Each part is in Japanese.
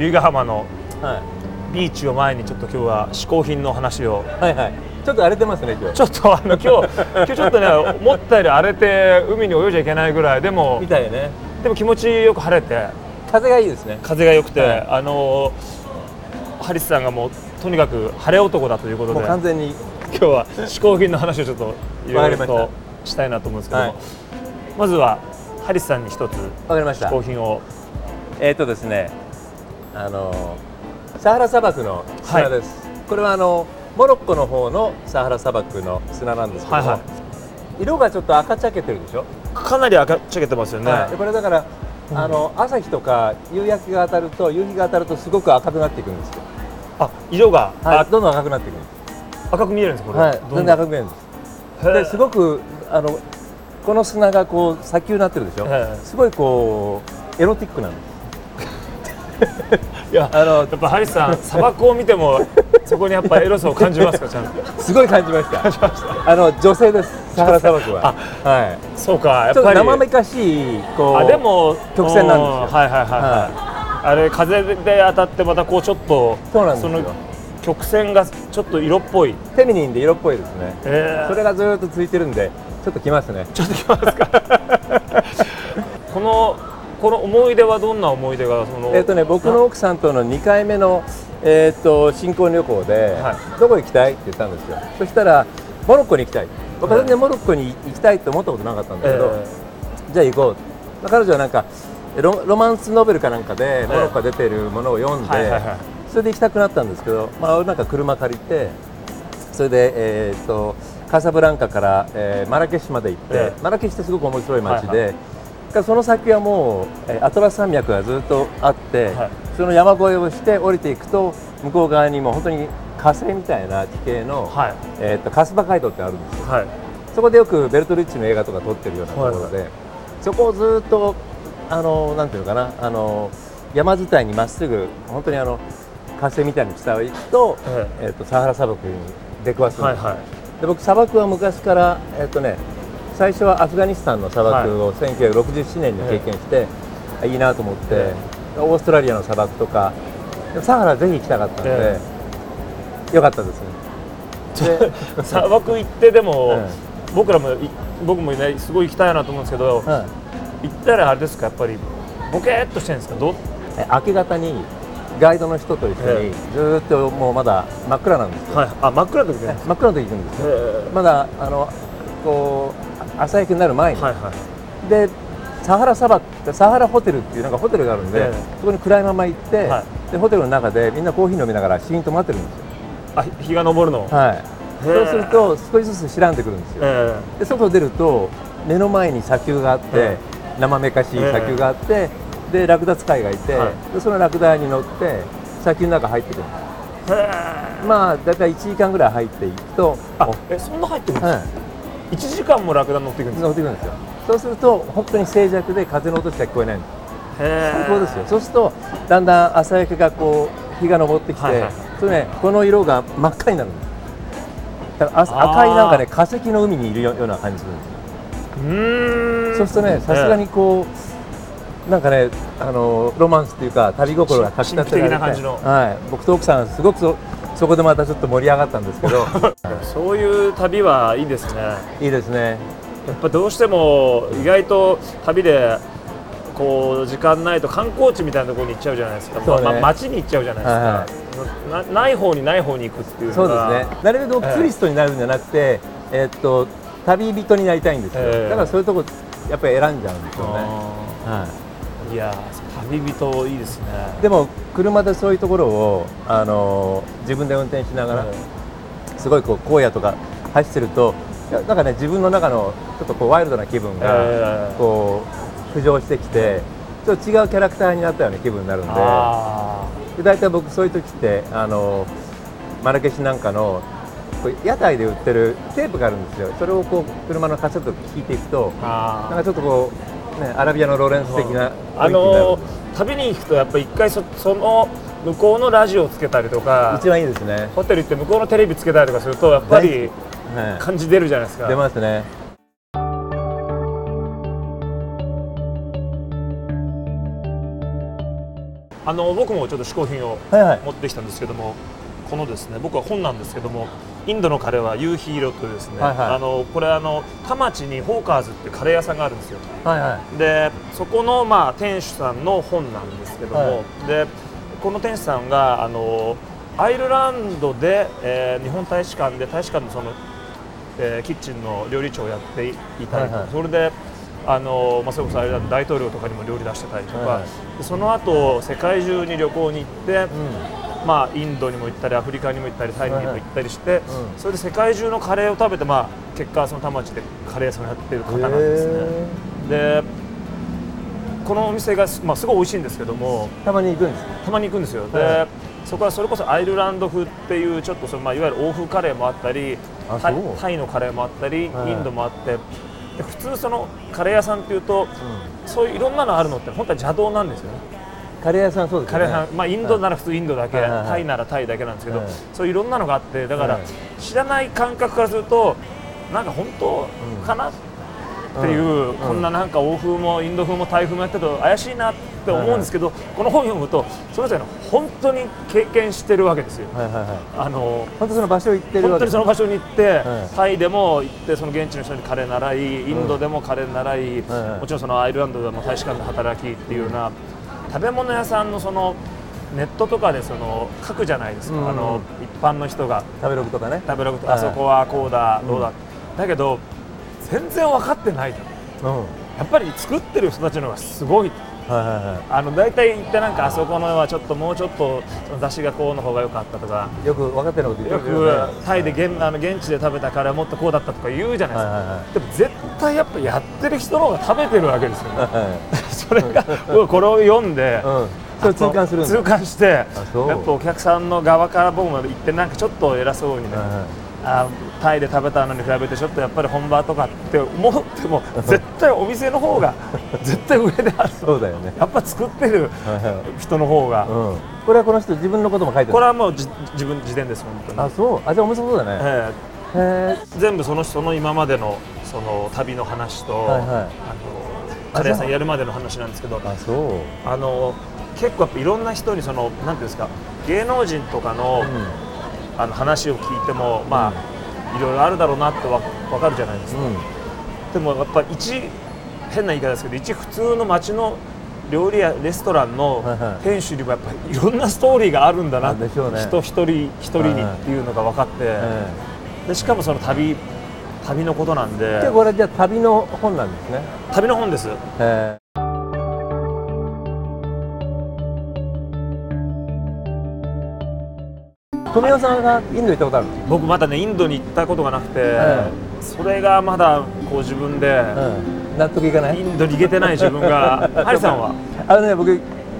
由比ヶ浜のはビーチを前にちょっと今日は嗜好品の話を。い、はいはい。ちょっと荒れてますね今日。ちょっとあの今日今日ちょっとね思ったより荒れて海に泳いじゃいけないぐらい。でもみたいね。でも気持ちよく晴れて。風がいいですね。風が良くて、はい。あのハリスさんがもうとにかく晴れ男だということもでう完全に。今日は嗜好品の話をちょっといろいろとした。いなと思うんですけども、はい。まずはハリスさんに一つ嗜好品を。えっ、とですねあのサハラ砂漠の砂です、これはあのモロッコの方のサハラ砂漠の砂なんですけども、はいは色がちょっと赤茶けてるでしょ、かなり赤っちゃけてますよね、はい。でこれだからあの朝日とか夕焼けが当たると夕日が当たるとすごく赤くなっていくんですよ、あ色が、はい、あどんどん赤くなっていくんで赤く見えるんですこす、れ、はい、全然赤く見えるんです。ですごくあのこの砂がこう砂丘になってるでしょ、ええ。すごいこうエロティックなんですいやあのやっぱハリスさん砂漠を見てもそこにやっぱエロさを感じますかちゃんと？すごい感じました。あの女性です。サハラ砂漠は。はい。そうかやっぱり。生めかしいこうあでも曲線なんですよ。うんはいはいはい、はい、あれ風で当たってまたこうちょっとそうなんですよ。の曲線がちょっと色っぽい、フェミニンで色っぽいですね。えー。それがずーっと続いてるんでちょっときますね。ちょっときますか？このこの思い出はどんな思い出がそのえっ、とね僕の奥さんとの2回目のえっ、と新婚旅行で、はどこ行きたいって言ったんですよ。そしたらモロッコに行きたい。僕は全然モロッコに行きたいと思ったことなかったんだけど、えじゃあ行こう。まあ彼女はなんかロロマンスノベルかなんかでモロッコが出てるものを読んで、はいはいはい。それで行きたくなったんですけど、まあ、なんか車借りてそれで、えー、とカサブランカから、えーマラケシュまで行って、えマラケシュってすごく面白い街で、はいがその先はもう、えーアトラス山脈がずっとあって、はい。その山越えをして降りていくと向こう側にも本当に火星みたいな地形の、はい。えー、とカスバ街道ってあるんですよ。はい。そこでよくベルトリッチの映画とか撮ってるようなところで、そこをずっとあのなんていうのかなあの山伝いにまっすぐ本当にあの火星みたいな下を行くと,、ええー、とサハラ砂漠に出くわすんです、はいはい。で僕砂漠は昔からえっ、とね最初はアフガニスタンの砂漠を1967年に経験して、あいいなと思って、えオーストラリアの砂漠とかでサハラぜひ行きたかったので、えよかったですね。で 砂漠行ってでも、え僕らもい僕もねすごい行きたいなと思うんですけど、はい行ったらあれですかやっぱりボケーっとしてるんですかどえ明け方にガイドの人と一緒えにずーっともうまだ真っ暗なんですよ、はい。あ真っ暗な時ね。真っ暗の時行くんですよ。え。まだあのこう朝焼けになる前に、はいはい。でサハラ砂漠ってサハラホテルっていうなんかホテルがあるんで、ええ。そこに暗いまま行って、はでホテルの中でみんなコーヒー飲みながらシーンと待ってるんですよ。あ日日が昇るの、はい。そうすると少しずつ白んでくるんですよ。えで外出ると目の前に砂丘があって、え生めかしい砂丘があって、でラクダ使いがいて、はい。でそのラクダに乗って砂丘の中入ってくる。んですえへえ。まあだいたい1時間ぐらい入っていくとあおえそんな入ってるんですか、は1時間もラクダ乗っていくんい、ですか乗ってくるんですよ。そうすると本当に静寂で風の音しか聞こえない。んですへ最高ですよ。そうするとだんだん朝焼けがこう日が昇ってきて、はいはい。それねこの色が真っ赤になるんですだから赤いなんかね化石の海にいるような感じするんですよ。うーん。そうするとねさすがにこうなんかねあのロマンスっていうか旅心がたてられて神秘的な感じの。はい、僕と奥さんすごくそそこでまたちょっと盛り上がったんですけど。そういう旅はいいですね。いいですね。やっぱどうしても意外と旅でこう時間ないと観光地みたいなところに行っちゃうじゃないですか、ね。まま街に行っちゃうじゃないですか、なない方にない方に行くっていうそうですね。なるべくツーリストになるんじゃなくて、えーっと旅人になりたいんですよ、ええ。だからそういうとこやっぱり選んじゃうんですよね、あはーいやー旅人いいですね。い、でも車でそういうところを、あのー自分で運転しながら、すごいこう荒野とか走ってるとなんかね自分の中のちょっとこうワイルドな気分が、ええこう浮上してきてちょっと違うキャラクターになったような気分になるんで。あで大体僕そういう時ってあのマラケシュなんかの屋台で売ってるテープがあるんですよ。それをこう車のカセットで聞いていくとなんかちょっとこう、ね、アラビアのロレンス的なーあのー旅に行くとやっぱ一回そその向こうのラジオをつけたりとか一番いいですね、ホテル行って向こうのテレビつけたりとかするとやっぱりは感じ出るじゃないですか。い、出ますね。あの僕もちょっと嗜好品をはいはい。持ってきたんですけどもこのですね僕は本なんですけどもインドのカレーは夕日色というですね、はいはい。あのこれあの田町にホーカーズっていうカレー屋さんがあるんですよ。はいはい。でそこのまあ店主さんの本なんですけども、はでこの店主さんがあのアイルランドで、えー日本大使館で大使館のその、えーキッチンの料理長をやっていたりとか、はいはい。それであの、まあ、それこそアイルランド大統領とかにも料理出してたりとか、はい。でその後世界中に旅行に行って、うんまあ、インドにも行ったりアフリカにも行ったりタイにも行ったりして、うん。それで世界中のカレーを食べて、まあ、結果その田町でカレー屋さんをやってる方なんですね。でこのお店がす,、まあ、すごい美味しいんですけどもたまに行くんですたまに行くんですよ、はでそこはそれこそアイルランド風っていうちょっとその、まあ、いわゆる欧風カレーもあったりタイのカレーもあったり、はい。インドもあってで普通そのカレー屋さんっていうとそういういろんなのあるのって本当は邪道なんですよねカレー屋さんそうですよね。カレー屋さん、まあ、インドなら普通インドだけ、はいはいはい。タイならタイだけなんですけど、はい。そういういろんなのがあってだから、はい。知らない感覚からするとなんか本当かな、っていう、うん。こんななんか欧風もインド風もタイ風もやってると怪しいなって思うんですけど、この本読むとそれぞれの本当に経験してるわけですよ。はいはいはい。あの本当その場所行ってるわけ。本当にその場所に行って、はい。タイでも行ってその現地の人にカレー習いインドでもカレー習い、はいはい。もちろんそのアイルランドでも大使館で働きっていうような食べ物屋さんのそのネットとかでその書くじゃないですか、うん。あの一般の人が。食べログとかね。食べログとはい。あそこはこうだうん。どうだ、だけど全然分かってないと。うん。やっぱり作ってる人たちの方がすごいはいはいはい。あの大体行ってなんかあそこのはちょっともうちょっと出汁がこうの方が良かったとか。よく分かってること言よってるよね。くタイで現あの現地で食べたカレーはもっとこうだったとか言うじゃないですか、はいはいはい。でも絶対やっぱやってる人の方が食べてるわけですよね。は それが僕これを読んで、いうん。それ痛感する痛感してやっぱお客さんの側から僕も行ってなんかちょっと偉そうにね、はいはいあタイで食べたのに比べてちょっとやっぱり本場とかって思っても 絶対お店の方が 絶対上である。そうだよね。やっぱ作ってる人の方が、うん。これはこの人自分のことも書いてる。これはもうじ自分自伝です本当に。あそう？あじゃあ面白そうだね。えへえ。全部その人の今までのその旅の話と、はいはい。あのカレー屋さんやるまでの話なんですけどえあそう。あの結構やっぱいろんな人にそのなんていうんですか芸能人とかの,、あの話を聞いてもまあ、いろいろあるだろうなってわ分かるじゃないですか、うん。でもやっぱ一変な言い方ですけど一普通の街の料理屋レストランの店主にもやっぱりいろんなストーリーがあるんだな。人一人一人にっていうのが分かって、えでしかもその旅旅のことなんで。えじゃあこれじゃあ旅の本なんですね。旅の本です。へえ富山さんがインド行ったことある僕まだねインドに行ったことがなくて、えそれがまだこう自分で、うん、納得いかない？インドに行けてない自分が。ハリさんは？あのね僕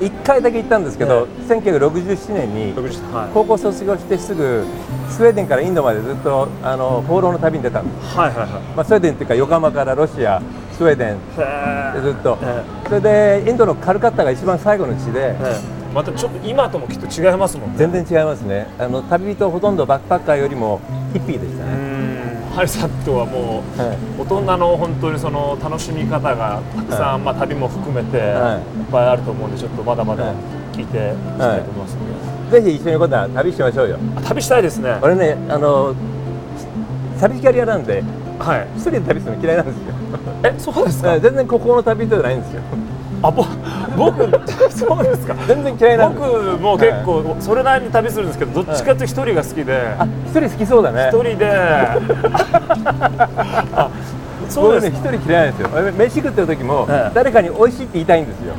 1回だけ行ったんですけど、1967年に60はい。高校卒業してすぐスウェーデンからインドまでずっとあの放浪の旅に出たんです、はいはいはい。まあ、スウェーデンっていうか横浜からロシアスウェーデン。でずっと、え。それでインドのカルカッタが一番最後の地で、ええまたちょっと今ともきっと違いますもんね。全然違いますね。あの旅人ほとんどバックパッカーよりもヒッピーでしたうね、ん。ハリさんとはもうはい。大人の本当にその楽しみ方がたくさん、まあ、旅も含めてい。っはいぱいあると思うんでちょっとまだまだはい。聞いていきたいと思いますので、ぜひ一緒に今度は旅しましょうよ。あ旅したいですね。俺ねあの旅キャリアなんではい。一人で旅するの嫌いなんですよ。えそうですか？全然ここの旅人じゃないんですよ。あぼ僕そうですか。全然嫌いなん僕で。すもう結構それなりに旅するんですけどどっちかっていうと一人が好きで。あ一人好きそうだね。一人で。あそうですね一人嫌いなんですよ。俺飯食ってる時もええ。誰かに美味しいって言いたいんですよ。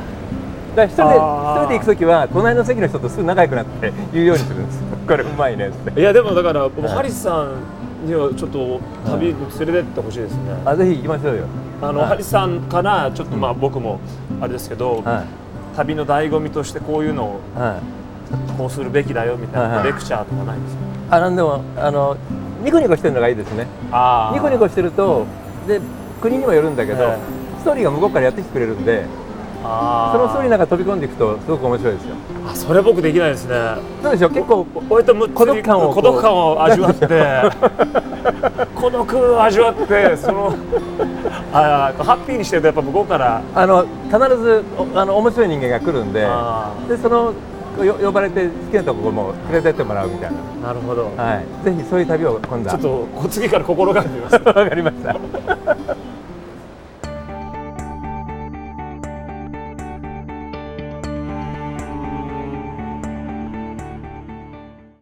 だから一人で一人で行く時は隣の席の人とすぐ仲良くなって言うようにするんです。よこれうまいねっていやでもだから僕はいハリスさんにはちょっと旅に連れてってほしいですね。あぜひ行きましょうよ。あの、はい。ハリスさんからちょっとまあ僕もあれですけど、はい。旅の醍醐味としてこういうのをはい。こうするべきだよみたいな、レクチャーとかないんですか？あなんでもあのニコニコしてるのがいいですね。ニコニコしてるとで国にもよるんだけど、えストーリーが向こうからやってきてくれるんであそのストーリーの中飛び込んでいくとすごく面白いですよ。あそれ僕できないですね。そうでしょ？結構割とむ孤独感を孤独感を味わって。孤独を味わってそのあハッピーにしてるとやっぱ向こうから。あの必ずおあの面白い人間が来るんであでそのよ呼ばれて好きなところも連れてってもらうみたいな、なるほど、はい、ぜひそういう旅を今度は。ちょっと次から心がけてみます。わかりました